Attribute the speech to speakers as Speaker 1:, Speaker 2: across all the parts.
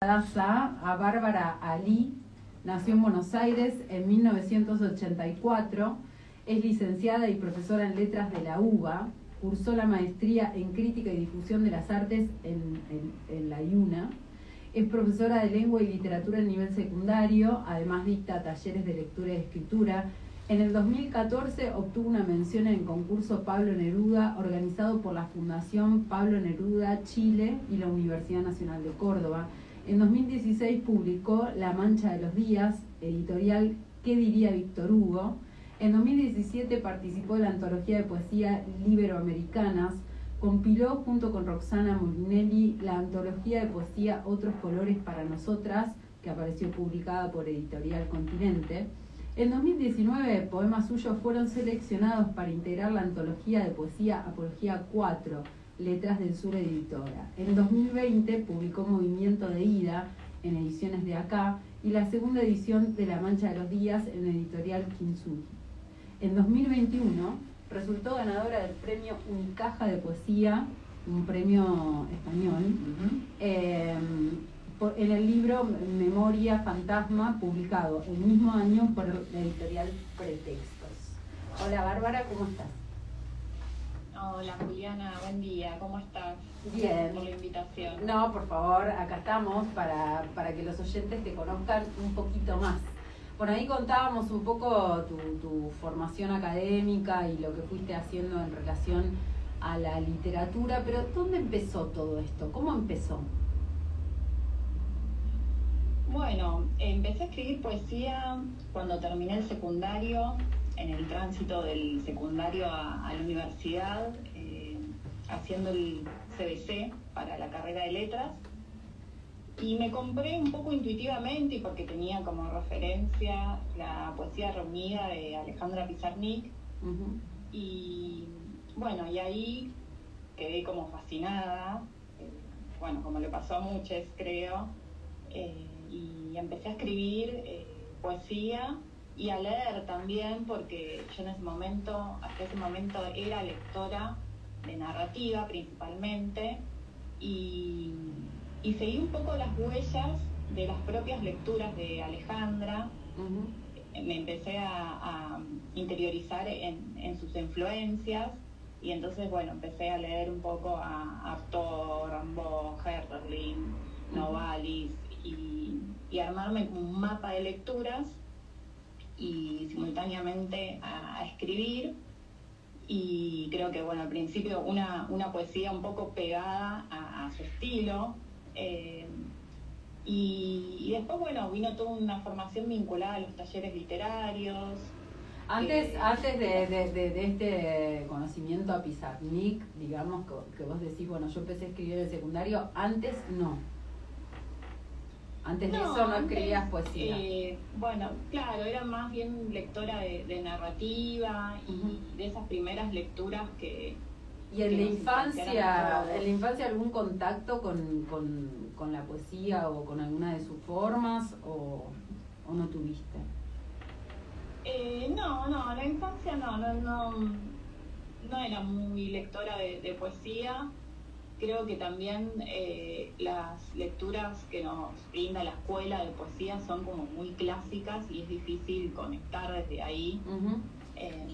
Speaker 1: a Bárbara Ali, nació en Buenos Aires en 1984, es licenciada y profesora en letras de la UBA, cursó la maestría en crítica y difusión de las artes en, la IUNA, es profesora de lengua y literatura a nivel secundario, además dicta talleres de lectura y escritura. En el 2014 obtuvo una mención en el concurso Pablo Neruda organizado por la Fundación Pablo Neruda Chile y la Universidad Nacional de Córdoba en 2016 publicó La Mancha de los Días, editorial ¿Qué diría Víctor Hugo? En 2017 participó en la antología de poesía Liberoamericanas, compiló junto con Roxana Molinelli la antología de poesía Otros Colores para Nosotras, que apareció publicada por Editorial Continente. En 2019, poemas suyos fueron seleccionados para integrar la antología de poesía Apología 4, Letras del Sur Editora. En 2020 publicó Movimiento de Ida en ediciones de Acá y la segunda edición de La Mancha de los Días en editorial Kintsugi. En 2021 resultó ganadora del premio Unicaja de Poesía, un premio español, em, en el libro Memoria Fantasma, publicado el mismo año por la editorial Pretextos. Hola Bárbara, ¿cómo estás?
Speaker 2: Hola Juliana, buen día, ¿cómo estás?
Speaker 1: Bien.
Speaker 2: Gracias por la invitación.
Speaker 1: No, por favor, acá estamos para, que los oyentes te conozcan un poquito más. Por ahí contábamos un poco tu, tu formación académica y lo que fuiste haciendo en relación a la literatura, pero ¿dónde empezó todo esto? ¿Cómo empezó?
Speaker 2: Bueno, empecé a escribir poesía cuando terminé el secundario en el tránsito del secundario a, la universidad, eh, haciendo el CBC para la carrera de letras. Y me compré un poco intuitivamente y porque tenía como referencia la poesía reunida de Alejandra Pizarnik. Y bueno, y ahí quedé como fascinada, eh, bueno, como le pasó a muchos creo, eh, y empecé a escribir poesía y a leer también, porque yo en ese momento, hasta ese momento era lectora de narrativa principalmente, y, seguí un poco las huellas de las propias lecturas de Alejandra. Me empecé a, interiorizar en, sus influencias y entonces, bueno, empecé a leer un poco a Arthur, Rambo, Herderlin, Novalis y, y armarme un mapa de lecturas y simultáneamente a, escribir. Y creo que, bueno, al principio una, una poesía un poco pegada a, su estilo. Eh, y, después, bueno, vino toda una formación vinculada a los talleres literarios.
Speaker 1: Antes, eh, antes de, de, este conocimiento a Pizarnik, digamos que, que, vos decís, bueno, yo empecé a escribir en el secundario, antes no. Antes de eso no escribías poesía.
Speaker 2: Eh, bueno, claro, era más bien lectora de, narrativa y de esas primeras lecturas que...
Speaker 1: ¿Y en la infancia, en la infancia algún contacto con, con, la poesía o con alguna de sus formas o, o no tuviste?
Speaker 2: Eh, no, no, en la infancia no, no, no, no era muy lectora de, de poesía creo que también eh, las lecturas que nos brinda la escuela de poesía son como muy clásicas y es difícil conectar desde ahí. Eh,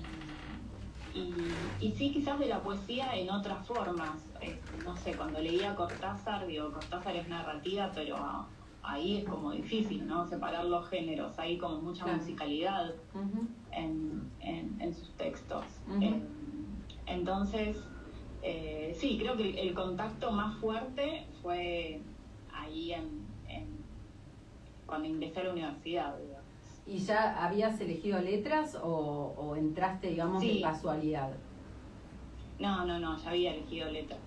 Speaker 2: y, sí, quizás de la poesía en otras formas. Eh, no sé, cuando leía Cortázar, digo, Cortázar es narrativa, pero ahí es como difícil, ¿no? Separar los géneros. Hay como mucha musicalidad en, sus textos. entonces, eh, sí, creo que el contacto más fuerte fue ahí en, cuando ingresé a la universidad.
Speaker 1: ¿Y ya habías elegido letras o, entraste, digamos, de casualidad?
Speaker 2: No, no, no, ya había elegido letras.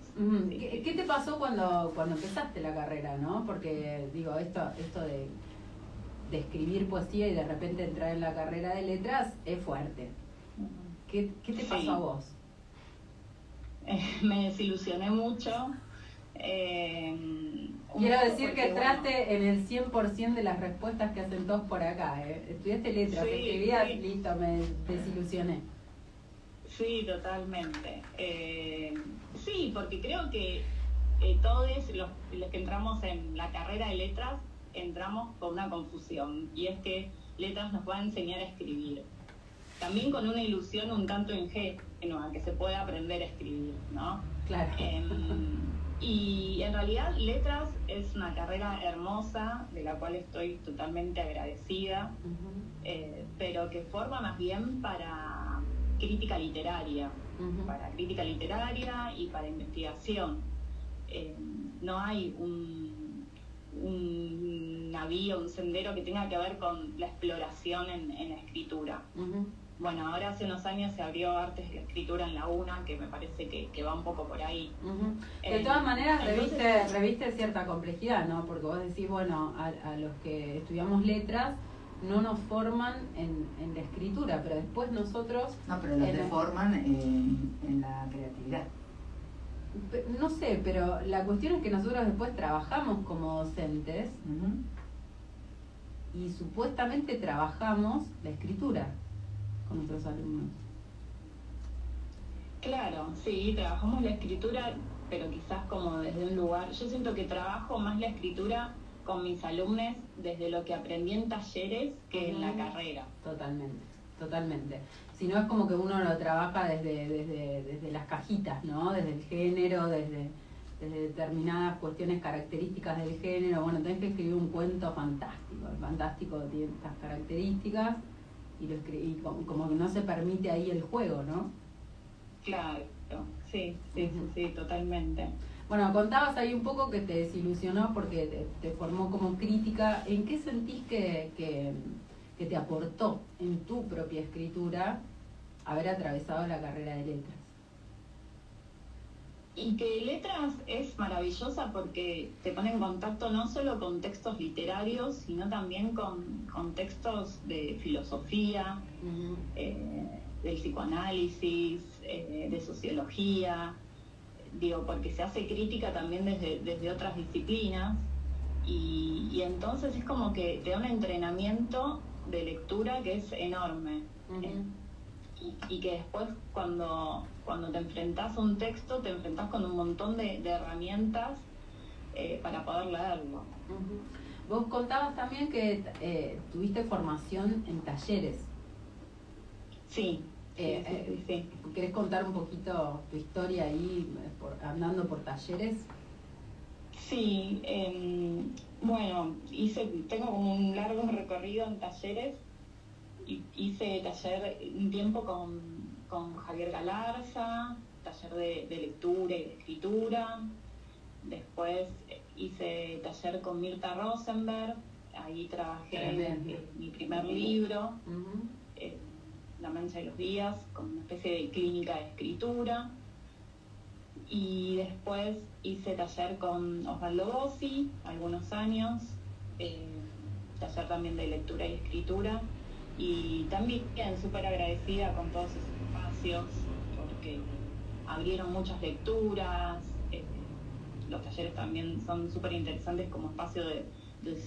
Speaker 1: ¿Qué, te pasó cuando, cuando empezaste la carrera, no? Porque, digo, esto, esto de, escribir poesía y de repente entrar en la carrera de letras es fuerte. ¿Qué, te pasó a vos?
Speaker 2: me desilusioné mucho.
Speaker 1: Eh, Quiero decir que entraste en el 100% de las respuestas que hacen todos por acá. ¿eh? Estudiaste letras, escribías, listo, me desilusioné.
Speaker 2: Sí, totalmente. Eh, sí, porque creo que eh, todos los, los que entramos en la carrera de letras entramos con una confusión y es que letras nos va a enseñar a escribir. También con una ilusión un tanto ingenua, que se puede aprender a escribir, ¿no?
Speaker 1: Claro.
Speaker 2: Em, y en realidad letras es una carrera hermosa, de la cual estoy totalmente agradecida, eh, pero que forma más bien para crítica literaria, para crítica literaria y para investigación. Em, no hay un, un, navío, un sendero que tenga que ver con la exploración en, la escritura. Bueno, ahora hace unos años se abrió Artes de la Escritura en la UNA, que me parece que, va un poco por ahí.
Speaker 1: De eh, todas maneras, reviste, reviste cierta complejidad, ¿no? Porque vos decís, bueno, a, los que estudiamos letras no nos forman en, la escritura, pero después nosotros...
Speaker 3: No, pero nos forman en, la creatividad.
Speaker 1: No sé, pero la cuestión es que nosotros después trabajamos como docentes y supuestamente trabajamos la escritura con nuestros alumnos.
Speaker 2: Claro, sí, trabajamos la escritura, pero quizás como desde un lugar. Yo siento que trabajo más la escritura con mis alumnos desde lo que aprendí en talleres que en la carrera.
Speaker 1: Totalmente, totalmente. Si no es como que uno lo trabaja desde, desde, desde las cajitas, ¿no? Desde el género, desde, desde determinadas cuestiones características del género. Bueno, tenés que escribir un cuento fantástico. El fantástico tiene estas características y, lo y como, que no se permite ahí el juego, ¿no?
Speaker 2: Claro, sí, sí, sí, totalmente.
Speaker 1: Bueno, contabas ahí un poco que te desilusionó porque te, formó como crítica. ¿En qué sentís que, que, que te aportó en tu propia escritura haber atravesado la carrera de letras?
Speaker 2: Y que letras es maravillosa porque te pone en contacto no solo con textos literarios, sino también con, textos de filosofía, eh, del psicoanálisis, eh, de sociología, digo, porque se hace crítica también desde, desde otras disciplinas. Y, entonces es como que te da un entrenamiento de lectura que es enorme y, que después cuando, cuando te enfrentas a un texto, te enfrentas con un montón de, herramientas eh, para poder leerlo.
Speaker 1: Vos contabas también que eh, tuviste formación en talleres.
Speaker 2: Sí.
Speaker 1: Eh, sí, ¿Querés contar un poquito tu historia ahí andando por talleres?
Speaker 2: Sí, em, bueno, hice, tengo como un largo recorrido en talleres hice taller un tiempo con, Javier Galarza, taller de, lectura y de escritura. Después hice taller con Mirta Rosenberg, ahí trabajé en, mi primer libro, eh, La mancha de los días, con una especie de clínica de escritura. Y después hice taller con Osvaldo Bossi, algunos años, eh, taller también de lectura y escritura y también súper agradecida con todos esos espacios porque abrieron muchas lecturas, eh, los talleres también son súper interesantes como espacio de,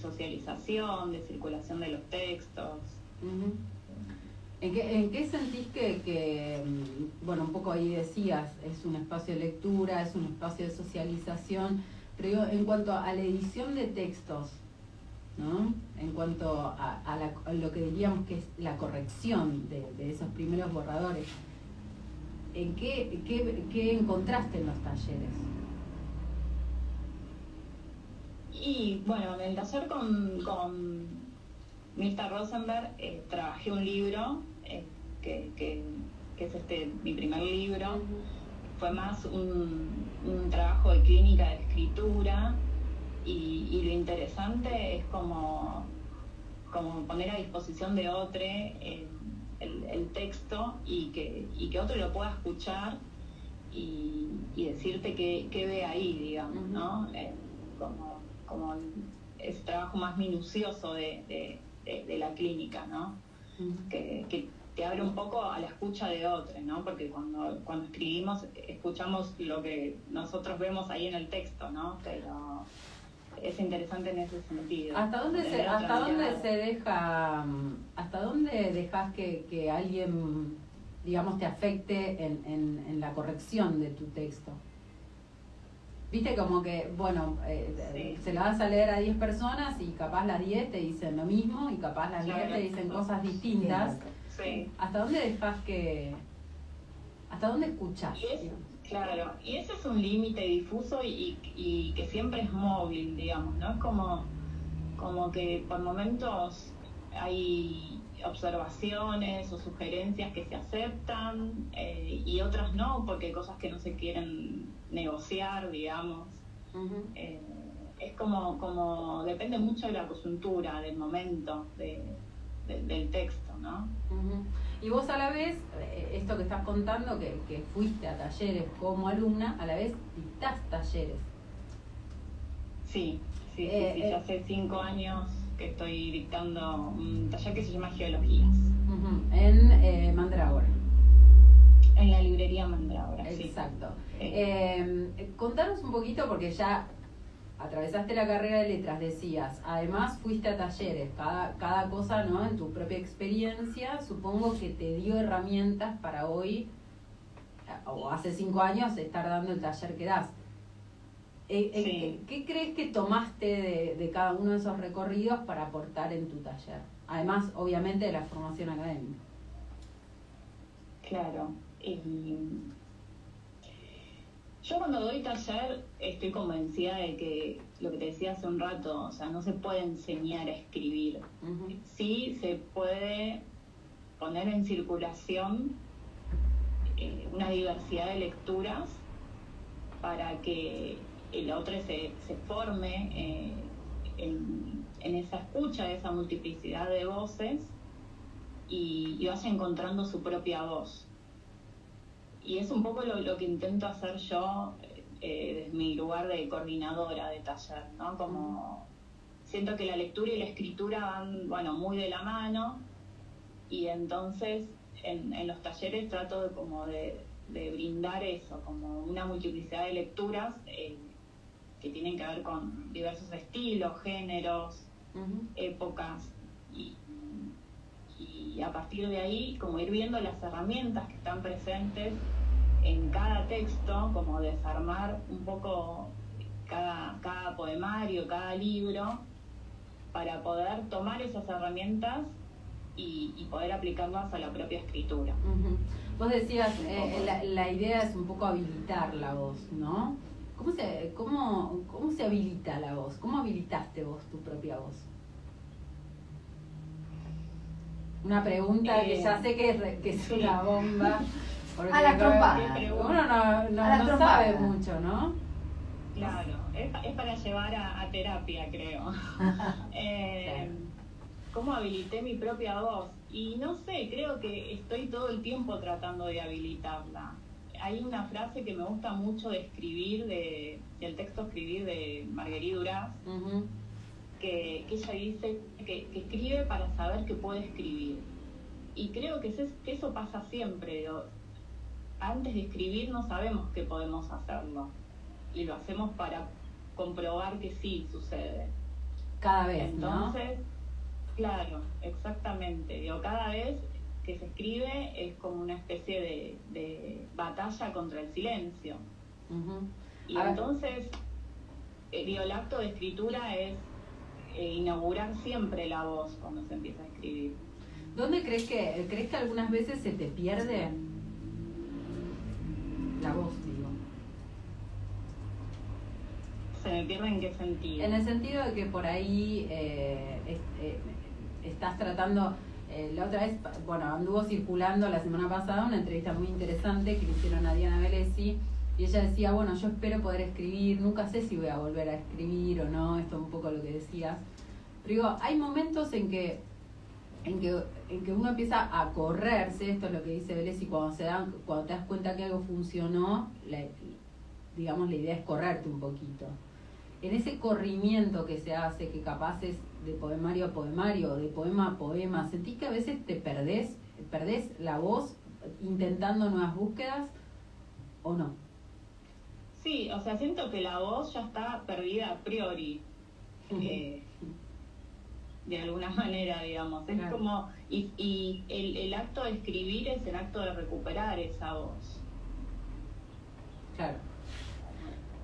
Speaker 2: socialización, de circulación de los textos.
Speaker 1: ¿En, qué, sentís que, mm, bueno, un poco ahí decías, es un espacio de lectura, es un espacio de socialización, pero en cuanto a la edición de textos, ¿no? En cuanto a, lo que diríamos que es la corrección de, esos primeros borradores. ¿En qué, qué, encontraste en los talleres?
Speaker 2: Y bueno, en el taller con, con Mirta Rosenberg eh, trabajé un libro eh, que, que, es este mi primer libro. Fue más un, un trabajo de clínica de escritura y, lo interesante es como, como poner a disposición de otro el, texto y que, y que otro lo pueda escuchar y, decirte qué, ve ahí, digamos, ¿no? Eh, como, como ese trabajo más minucioso de, la clínica, ¿no? que, te abre un poco a la escucha de otro, ¿no? Porque cuando, cuando escribimos, escuchamos lo que nosotros vemos ahí en el texto, ¿no? Pero es interesante en ese sentido.
Speaker 1: ¿Hasta dónde se, hasta dónde se deja, hasta dónde dejas que, que alguien, digamos, te afecte en, en, la corrección de tu texto? Viste como que, bueno, eh, se la vas a leer a 10 personas y capaz las 10 te dicen lo mismo y capaz las 10 te dicen cosas distintas.
Speaker 2: Sí.
Speaker 1: ¿Hasta dónde dejas que... ¿Hasta dónde escuchas?
Speaker 2: Claro, y ese es un límite difuso y, y, que siempre es móvil, digamos, ¿no? Es como, como que por momentos hay observaciones o sugerencias que se aceptan eh, y otras no, porque hay cosas que no se quieren negociar, digamos. Eh, es como, como, depende mucho de la coyuntura, del momento, del texto, ¿no?
Speaker 1: Y vos a la vez, eh, esto que estás contando, que, que fuiste a talleres como alumna, a la vez dictás talleres.
Speaker 2: Sí, sí, sí, ya hace cinco años estoy dictando un taller que se llama Geologías.
Speaker 1: En eh, Mandrágora.
Speaker 2: En la librería Mandrágora,
Speaker 1: Exacto. Eh, contanos un poquito, porque ya atravesaste la carrera de letras, decías, además fuiste a talleres, cada, cada cosa, ¿no? En tu propia experiencia, supongo que te dio herramientas para hoy, o hace cinco años, estar dando el taller que das. Eh, eh, ¿Qué crees que tomaste de, cada uno de esos recorridos para aportar en tu taller? Además, obviamente, de la formación académica.
Speaker 2: Claro. Yo cuando doy taller estoy convencida de que lo que te decía hace un rato, o sea, no se puede enseñar a escribir. Sí se puede poner en circulación eh, una diversidad de lecturas para que la otra se, se forme eh, en, esa escucha, esa multiplicidad de voces y, vaya encontrando su propia voz. Y es un poco lo, que intento hacer yo eh, desde mi lugar de coordinadora de taller, ¿no? Como siento que la lectura y la escritura van, bueno, muy de la mano y entonces en, los talleres trato de como de, brindar eso, como una multiplicidad de lecturas. Eh, que tienen que ver con diversos estilos, géneros, épocas, y, a partir de ahí como ir viendo las herramientas que están presentes en cada texto, como desarmar un poco cada, cada poemario, cada libro, para poder tomar esas herramientas y, poder aplicarlas a la propia escritura.
Speaker 1: Vos decías, eh, la, la, idea es un poco habilitar la voz, ¿no? ¿Cómo se, cómo, ¿Cómo se habilita la voz? ¿Cómo habilitaste vos tu propia voz? Una pregunta que ya sé que es, que es una bomba.
Speaker 3: a la trompada.
Speaker 1: Uno no, no, no sabe mucho, ¿no?
Speaker 2: Claro, es, es para llevar a, terapia, creo. eh, ¿Cómo habilité mi propia voz? Y no sé, creo que estoy todo el tiempo tratando de habilitarla hay una frase que me gusta mucho de escribir, de, del texto escribir de Marguerite Duras, que, ella dice que, escribe para saber que puede escribir. Y creo que, eso pasa siempre. Antes de escribir no sabemos que podemos hacerlo. Y lo hacemos para comprobar que sí sucede.
Speaker 1: Cada vez.
Speaker 2: Entonces, claro, exactamente. Digo, cada vez que se escribe es como una especie de, batalla contra el silencio. Y entonces, eh, el acto de escritura es eh, inaugurar siempre la voz cuando se empieza a escribir.
Speaker 1: ¿Dónde crees que, crees que algunas veces se te pierde la voz, digo?
Speaker 2: ¿Se me pierde en qué sentido?
Speaker 1: En el sentido de que por ahí eh, estás tratando eh, la otra vez, bueno, anduvo circulando la semana pasada una entrevista muy interesante que le hicieron a Diana Velesi y ella decía, bueno, yo espero poder escribir, nunca sé si voy a volver a escribir o no, esto es un poco lo que decías. Pero digo, hay momentos en que, en que, en que uno empieza a correrse, esto es lo que dice Velesi, cuando, se dan, cuando te das cuenta que algo funcionó, digamos, la idea es correrte un poquito. En ese corrimiento que se hace, que capaz es de poemario a poemario, de poema a poema, ¿sentís que a veces te perdés, perdés la voz intentando nuevas búsquedas o no?
Speaker 2: Sí, o sea, siento que la voz ya está perdida a priori. Eh, de alguna manera, digamos. Es como, y, y el, el, acto de escribir es el acto de recuperar esa voz.
Speaker 1: Claro.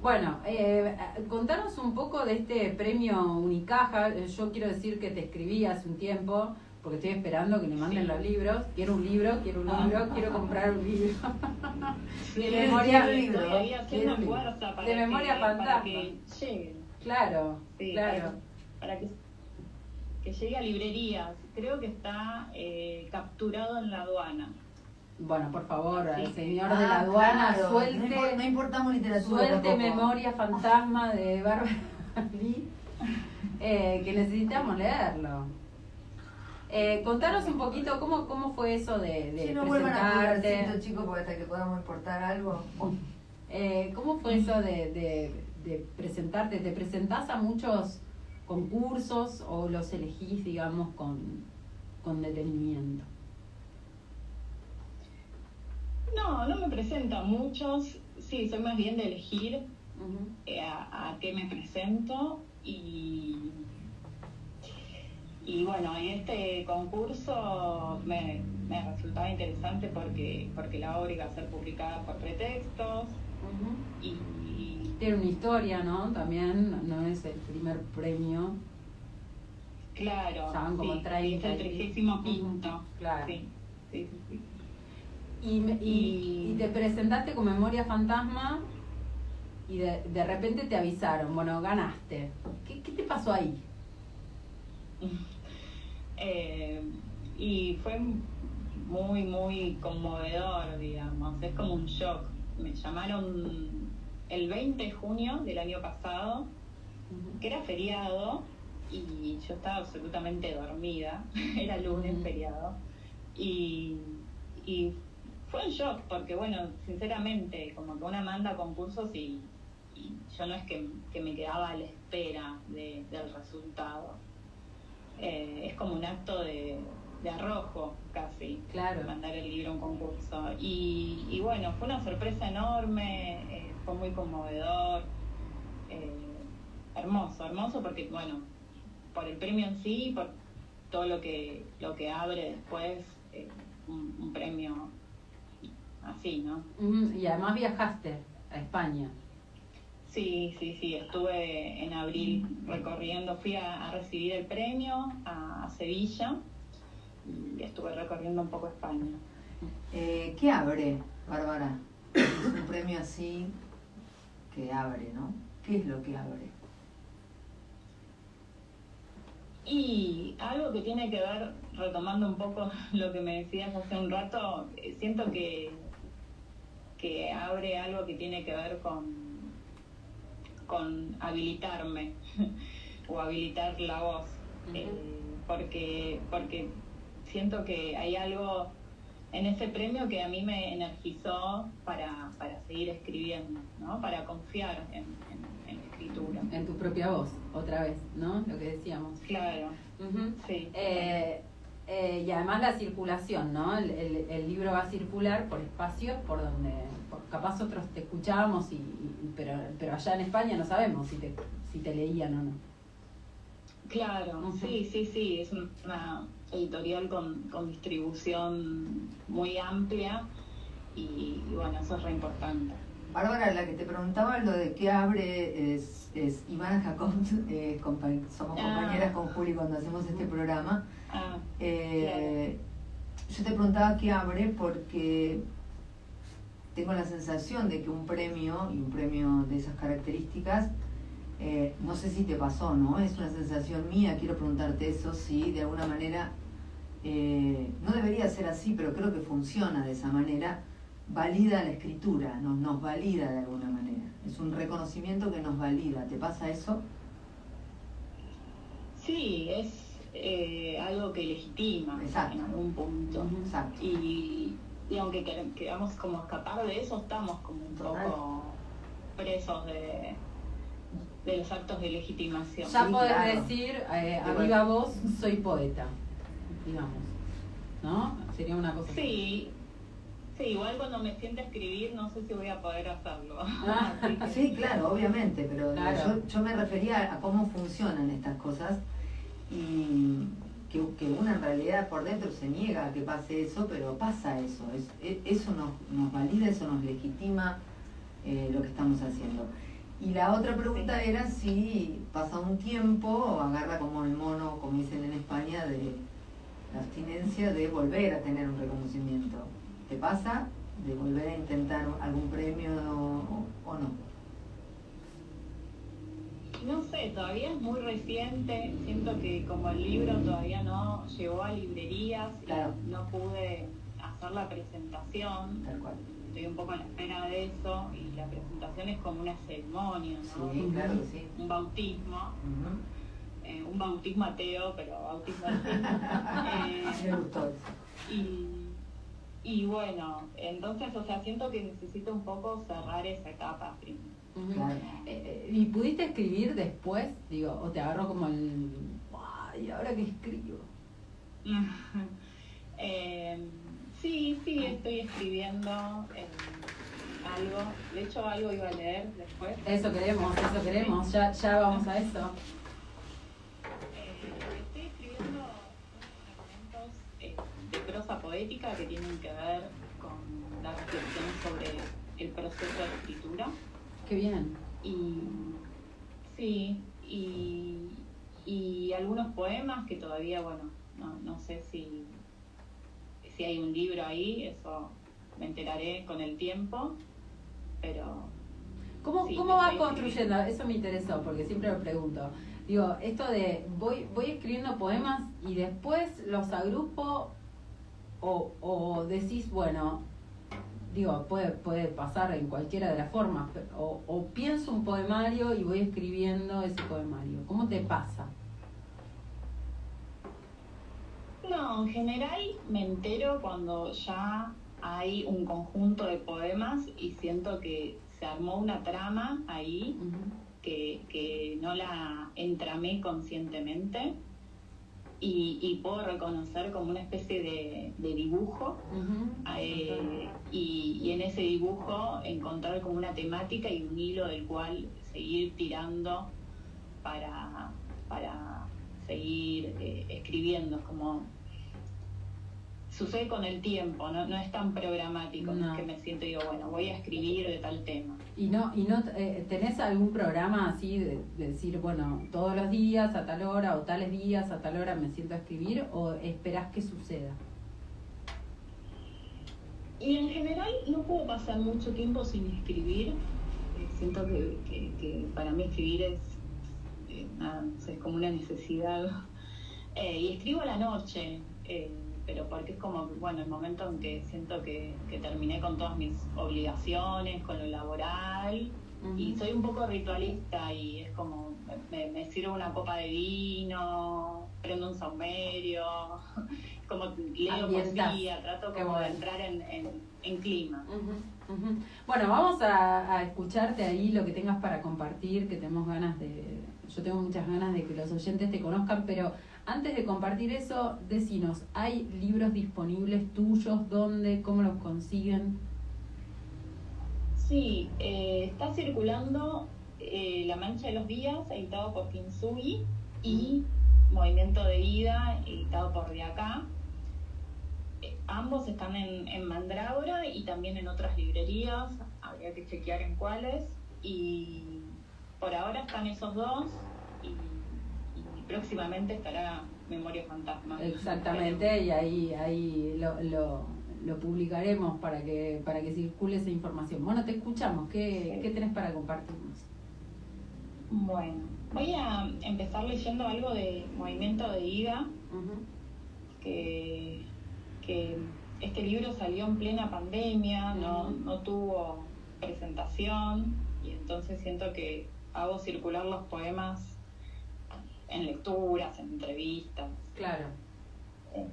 Speaker 1: Bueno, eh, contanos un poco de este premio Unicaja. Yo quiero decir que te escribí hace un tiempo, porque estoy esperando que me manden los libros. Quiero un libro, quiero un libro, quiero comprar un libro.
Speaker 2: de
Speaker 1: memoria,
Speaker 2: libro, de
Speaker 1: memoria fantasma.
Speaker 2: que
Speaker 1: Claro, claro.
Speaker 2: Para, que, que llegue a librerías. Creo que está eh, capturado en la aduana.
Speaker 1: Bueno, por favor, el señor de la ah, aduana, suelte.
Speaker 3: No, importamos literatura.
Speaker 1: Suelte Memoria Fantasma de Bárbara Lee, eh, que necesitamos leerlo. Eh, contanos un poquito cómo, cómo fue eso de, de
Speaker 3: si no presentarte. A chicos, porque hasta que podamos importar algo.
Speaker 1: Eh, ¿Cómo fue eso de, de, de presentarte? ¿Te presentás a muchos concursos o los elegís, digamos, con, con detenimiento?
Speaker 2: No, no me presento a muchos. Sí, soy más bien de elegir eh, a, qué me presento y, y bueno, y este concurso me, me resultaba interesante porque, porque la obra iba a ser publicada por pretextos y,
Speaker 1: tiene una historia, ¿no? También no es el primer premio.
Speaker 2: Claro,
Speaker 1: como
Speaker 2: sí, es el trigésimo quinto.
Speaker 1: Claro.
Speaker 2: Sí, sí, sí.
Speaker 1: Y, y, te presentaste con Memoria Fantasma y de, de repente te avisaron, bueno, ganaste. ¿Qué, qué te pasó ahí?
Speaker 2: Eh, y fue muy, muy conmovedor, digamos. Es como un shock. Me llamaron el 20 de junio del año pasado, que era feriado, y yo estaba absolutamente dormida. era lunes, feriado. Y, y fue un shock, porque bueno, sinceramente, como que una manda concursos y, yo no es que, me quedaba a la espera del resultado. Eh, es como un acto de, arrojo casi,
Speaker 1: claro.
Speaker 2: mandar el libro a un concurso. Y, bueno, fue una sorpresa enorme, eh, fue muy conmovedor, eh, hermoso, hermoso porque bueno, por el premio en sí, por todo lo que, lo que abre después, un premio así, ¿no?
Speaker 1: Y además viajaste a España.
Speaker 2: Sí, sí, sí, estuve en abril recorriendo, fui a, recibir el premio a, Sevilla y estuve recorriendo un poco España.
Speaker 3: Eh, ¿Qué abre, Bárbara? Es un premio así que abre, ¿no? ¿Qué es lo que abre?
Speaker 2: Y algo que tiene que ver, retomando un poco lo que me decías hace un rato, eh, siento que que abre algo que tiene que ver con, con habilitarme o habilitar la voz. Eh, porque, porque siento que hay algo en ese premio que a mí me energizó para, para seguir escribiendo, ¿no? para confiar en, en, la escritura.
Speaker 1: En tu propia voz, otra vez, ¿no? Lo que decíamos.
Speaker 2: Claro, sí.
Speaker 1: Eh, eh, y además la circulación, ¿no? El, el, libro va a circular por espacios por donde capaz otros te escuchábamos, y, pero, pero allá en España no sabemos si te, si te leían o no.
Speaker 2: Claro, sí, sí, sí, es una editorial con, con distribución muy amplia y, bueno, eso es re importante.
Speaker 3: Bárbara, la que te preguntaba lo de qué abre es, es Ivana Jacob, eh, somos ah. compañeras con Juli cuando hacemos este programa.
Speaker 2: Ah,
Speaker 3: eh, yo te preguntaba qué abre porque tengo la sensación de que un premio, y un premio de esas características, eh, no sé si te pasó, ¿no? Es una sensación mía, quiero preguntarte eso, si de alguna manera, eh, no debería ser así, pero creo que funciona de esa manera, valida la escritura, nos, nos valida de alguna manera. Es un reconocimiento que nos valida. ¿Te pasa eso?
Speaker 2: Sí, es eh, algo que legitima en algún punto. Y, y aunque queramos como escapar de eso, estamos como un poco presos de, de los actos de legitimación.
Speaker 1: Ya podés decir, eh, a viva voz, soy poeta, digamos. ¿No? Sería una cosa.
Speaker 2: Sí. Sí, igual cuando me siente a escribir no sé si voy a poder hacerlo.
Speaker 3: Ah, sí, claro, obviamente, pero Yo, yo me refería a cómo funcionan estas cosas y que, que, una en realidad por dentro se niega a que pase eso, pero pasa eso, es, e, eso nos, nos, valida, eso nos legitima eh, lo que estamos haciendo. Y la otra pregunta era si pasa un tiempo, agarra como el mono, como dicen en España, de la abstinencia de volver a tener un reconocimiento. ¿Te pasa de volver a intentar algún premio o, no?
Speaker 2: No sé, todavía es muy reciente. Siento que como el libro todavía no llegó a librerías, y no pude hacer la presentación.
Speaker 3: Tal cual
Speaker 2: estoy un poco a la espera de eso y la presentación es como una ceremonia, ¿no?
Speaker 3: Sí, claro, sí.
Speaker 2: Un bautismo. Eh, un bautismo ateo, pero bautismo ateo. eh, y, bueno, entonces, o sea, siento que necesito un poco cerrar esa etapa
Speaker 1: claro. Eh, eh, ¿Y pudiste escribir después? Digo, o te agarró como el... ¿Y ahora qué escribo?
Speaker 2: eh, Sí, sí, estoy escribiendo algo. De hecho, algo iba a leer después.
Speaker 1: Eso queremos, eso queremos. Ya, ya vamos a eso.
Speaker 2: Eh, estoy escribiendo unos fragmentos eh, de prosa poética que tienen que ver con la reflexión sobre el proceso de escritura.
Speaker 1: Qué bien.
Speaker 2: Y sí, y, y algunos poemas que todavía, bueno, no, no sé si si hay un libro ahí, eso me enteraré con el tiempo, pero...
Speaker 1: ¿Cómo, ¿cómo vas construyendo? Eso me interesó, porque siempre lo pregunto. Digo, esto de voy, voy escribiendo poemas y después los agrupo o, o decís, bueno, digo, puede, puede pasar en cualquiera de las formas, o, o pienso un poemario y voy escribiendo ese poemario. ¿Cómo te pasa?
Speaker 2: No, en general me entero cuando ya hay un conjunto de poemas y siento que se armó una trama ahí que, no la entramé conscientemente y, puedo reconocer como una especie de, dibujo eh, y, en ese dibujo encontrar como una temática y un hilo del cual seguir tirando para, para seguir eh, escribiendo, como sucede con el tiempo, no, no es tan programático, no. es que me siento y digo, bueno, voy a escribir de tal tema.
Speaker 1: ¿Y no, y no eh, tenés algún programa así de, decir, bueno, todos los días a tal hora o tales días a tal hora me siento a escribir o esperás que suceda?
Speaker 2: Y en general no puedo pasar mucho tiempo sin escribir. Eh, siento que, para mí escribir es, eh, es como una necesidad. y escribo a la noche pero porque es como, bueno, el momento en que siento que, terminé con todas mis obligaciones, con lo laboral, y soy un poco ritualista y es como, me, me sirvo una copa de vino, prendo un saumerio, como leo poesía, trato como de entrar en, en, clima.
Speaker 1: Bueno, vamos a, a, escucharte ahí lo que tengas para compartir, que tenemos ganas de, yo tengo muchas ganas de que los oyentes te conozcan, pero antes de compartir eso, decinos, ¿hay libros disponibles tuyos? ¿Dónde? ¿Cómo los consiguen?
Speaker 2: Sí, eh, está circulando eh, La Mancha de los Días, editado por Kintsugi, y Movimiento de Vida, editado por De Acá. Eh, ambos están en, en Mandrágora y también en otras librerías, habría que chequear en cuáles. Y por ahora están esos dos próximamente estará Memoria Fantasma.
Speaker 1: Exactamente, y ahí, ahí lo, lo, lo, publicaremos para que, para que circule esa información. Bueno, te escuchamos, ¿qué, ¿qué tenés para compartirnos?
Speaker 2: Bueno, voy a empezar leyendo algo de Movimiento de Ida, que, que este libro salió en plena pandemia, no, no tuvo presentación, y entonces siento que hago circular los poemas en lecturas, en entrevistas.
Speaker 1: Claro.
Speaker 2: Eh,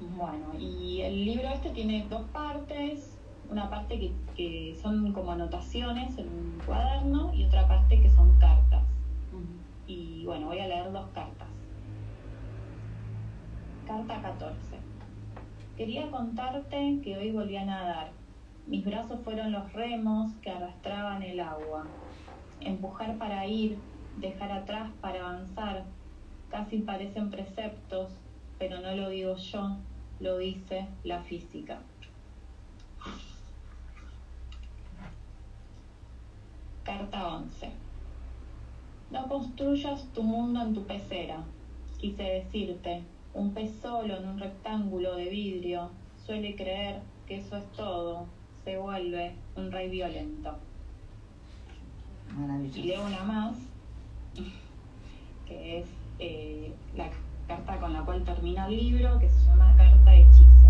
Speaker 2: bueno, y el libro este tiene dos partes, una parte que, que, son como anotaciones en un cuaderno y otra parte que son cartas. Y bueno, voy a leer dos cartas. Carta 14. Quería contarte que hoy volví a nadar. Mis brazos fueron los remos que arrastraban el agua. Empujar para ir, dejar atrás para avanzar. Casi parecen preceptos, pero no lo digo yo, lo dice la física. Carta Carta 11. No construyas tu mundo en tu pecera. Quise decirte, un pez solo en un rectángulo de vidrio suele creer que eso es todo. Se vuelve un rey violento. Y leo una más, que es eh, la carta con la cual termina el libro, que se llama Carta de Hechizo.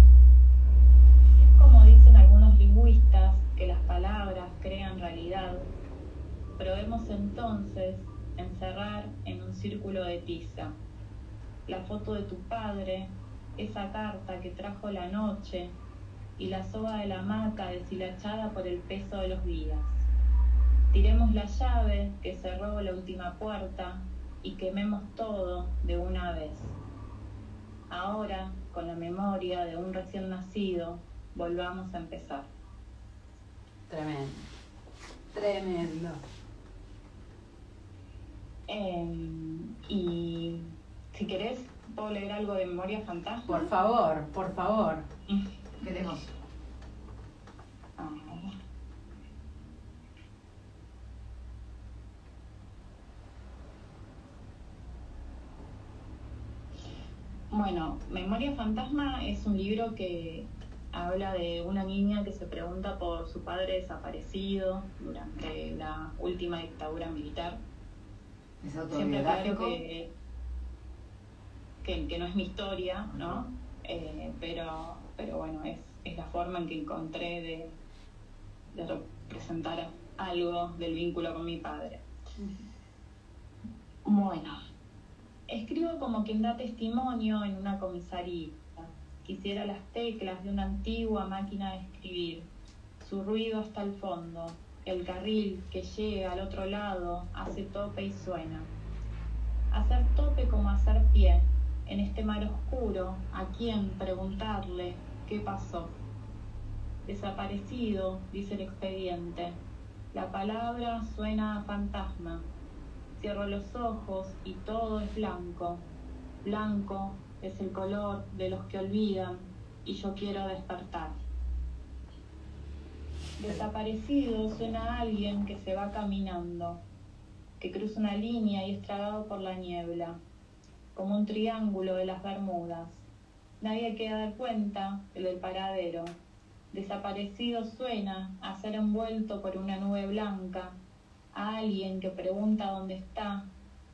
Speaker 2: Como dicen algunos lingüistas, que las palabras crean realidad, probemos entonces encerrar en un círculo de tiza la foto de tu padre, esa carta que trajo la noche y la soga de la hamaca deshilachada por el peso de los días. Tiremos la llave que cerró la última puerta y quememos todo de una vez. Ahora, con la memoria de un recién nacido, volvamos a empezar.
Speaker 1: Tremendo. Tremendo.
Speaker 2: Em, y si querés, puedo leer algo de Memoria Fantasma.
Speaker 1: Por favor, por favor.
Speaker 3: Queremos.
Speaker 2: Ah. Bueno, Memoria Fantasma es un libro que habla de una niña que se pregunta por su padre desaparecido durante la última dictadura militar.
Speaker 3: Es
Speaker 2: Siempre claro
Speaker 3: autobiográfico.
Speaker 2: que, que, que no es mi historia, ¿no? Eh, pero, pero bueno, es, es la forma en que encontré de, de representar algo del vínculo con mi padre. Bueno, escribo como quien da testimonio en una comisaría. Quisiera las teclas de una antigua máquina de escribir, su ruido hasta el fondo, el carril que llega al otro lado hace tope y suena. Hacer tope como hacer pie, en este mar oscuro, ¿a quién preguntarle qué pasó? Desaparecido, dice el expediente. La palabra suena a fantasma. Cierro los ojos y todo es blanco. Blanco es el color de los que olvidan y yo quiero despertar. Desaparecido suena alguien que se va caminando, que cruza una línea y es tragado por la niebla, como un triángulo de las Bermudas. Nadie queda de cuenta el del paradero. Desaparecido suena a ser envuelto por una nube blanca, alguien que pregunta dónde está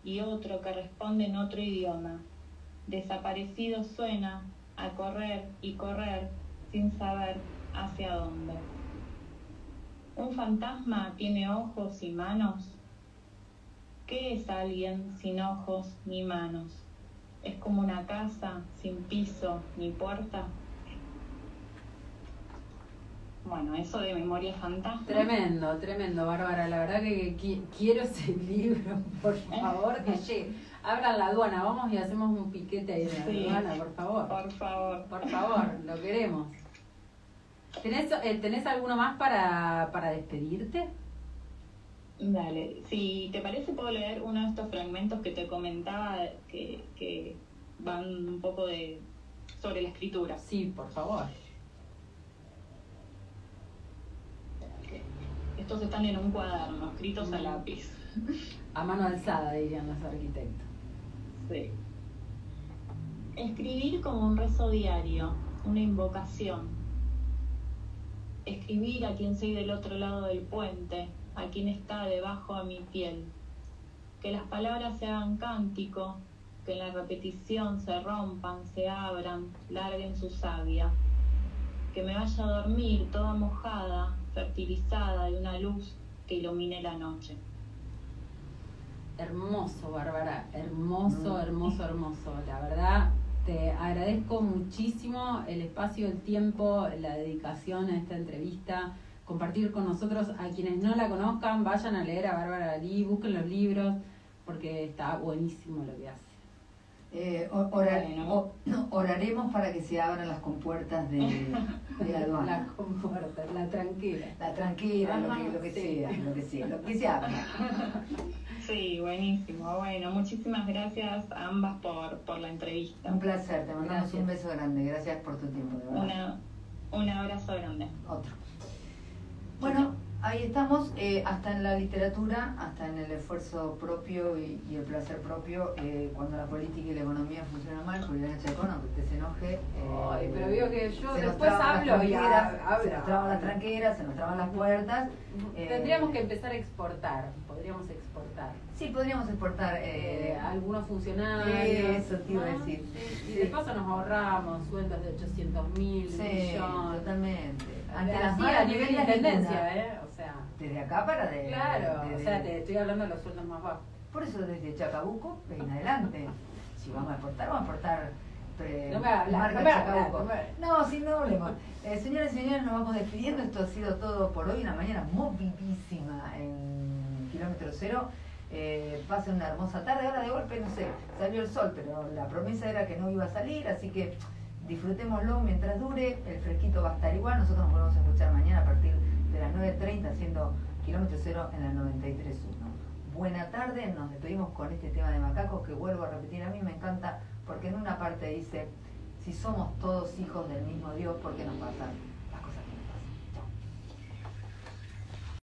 Speaker 2: y otro que responde en otro idioma. Desaparecido suena a correr y correr sin saber hacia dónde. ¿Un fantasma tiene ojos y manos? ¿Qué es alguien sin ojos ni manos? ¿Es como una casa sin piso ni puerta? Bueno, eso de memoria fantasma.
Speaker 1: Tremendo, tremendo, Bárbara. La verdad que qui- quiero ese libro, por favor, que llegue. Abran la aduana, vamos y hacemos un piquete ahí en la
Speaker 2: Sí.
Speaker 1: aduana, por favor.
Speaker 2: Por favor.
Speaker 1: Por favor, lo queremos. ¿Tenés, eh, ¿tenés alguno más para, para despedirte?
Speaker 2: Dale, si te parece puedo leer uno de estos fragmentos que te comentaba que, que van un poco de sobre la escritura.
Speaker 1: Sí, por favor.
Speaker 2: Estos están en un cuaderno, escritos a lápiz.
Speaker 1: A mano alzada, dirían los arquitectos.
Speaker 2: Sí. Escribir como un rezo diario, una invocación. Escribir a quien soy del otro lado del puente, a quien está debajo de mi piel. Que las palabras se hagan cántico, que en la repetición se rompan, se abran, larguen su savia. Que me vaya a dormir toda mojada, fertilizada de una luz que ilumine la noche.
Speaker 1: Hermoso, Bárbara, hermoso,
Speaker 3: Mm.
Speaker 1: hermoso, hermoso. La verdad, te agradezco muchísimo el espacio, el tiempo, la dedicación a esta entrevista, compartir con nosotros. A quienes no la conozcan, vayan a leer a Bárbara Dalí, busquen los libros, porque está buenísimo lo que hace.
Speaker 3: Eh, o- no, oraremos para que se abran las compuertas de, de la
Speaker 1: La
Speaker 3: aduana.
Speaker 1: compuerta, la tranquila.
Speaker 3: La tranquila, lo que, lo que
Speaker 1: sí.
Speaker 3: sea, lo que sea, lo que se abra.
Speaker 2: Sí, buenísimo. Bueno, muchísimas gracias a ambas por, por la entrevista.
Speaker 3: Un placer, te mandamos
Speaker 1: Gracias.
Speaker 3: un beso grande. Gracias por tu tiempo, de verdad.
Speaker 2: Una, un abrazo grande.
Speaker 3: Otro. Bueno, Ahí estamos, eh, hasta en la literatura, hasta en el esfuerzo propio y, el placer propio, eh, cuando la política y la economía funcionan mal, Juliana Chacón, aunque te se enoje.
Speaker 1: Eh, Ay, pero digo que yo después hablo y hablo.
Speaker 3: Se nos traban las tranqueras, se nos traban las puertas.
Speaker 1: Tendríamos que empezar a exportar, podríamos exportar.
Speaker 3: Sí, podríamos exportar.
Speaker 1: algunos funcionarios.
Speaker 3: Eso te iba a decir.
Speaker 1: Y de paso nos ahorramos sueldos de 800 mil
Speaker 3: sí,
Speaker 1: millones.
Speaker 3: totalmente.
Speaker 1: Ante las a nivel de intendencia, ¿eh?
Speaker 3: Desde acá para de.
Speaker 1: Claro, o sea, te estoy hablando de los sueldos más bajos.
Speaker 3: Por eso desde Chacabuco en adelante. Si vamos a exportar, vamos a exportar.
Speaker 1: Eh, no me hablas, no, me Chacabuco.
Speaker 3: no, sin problema. Eh, señores y señores, nos vamos despidiendo. Esto ha sido todo por hoy. Una mañana movidísima en kilómetro cero. Eh, pasen una hermosa tarde. Ahora de golpe, no sé, salió el sol, pero la promesa era que no iba a salir, así que disfrutémoslo mientras dure. El fresquito va a estar igual. Nosotros nos volvemos a escuchar mañana a partir de las 9.30 haciendo kilómetro cero en la 93.1. Buena tarde, nos despedimos con este tema de macacos que vuelvo a repetir, a mí me encanta porque en una parte dice, si somos todos hijos del mismo Dios, ¿por qué nos pasa?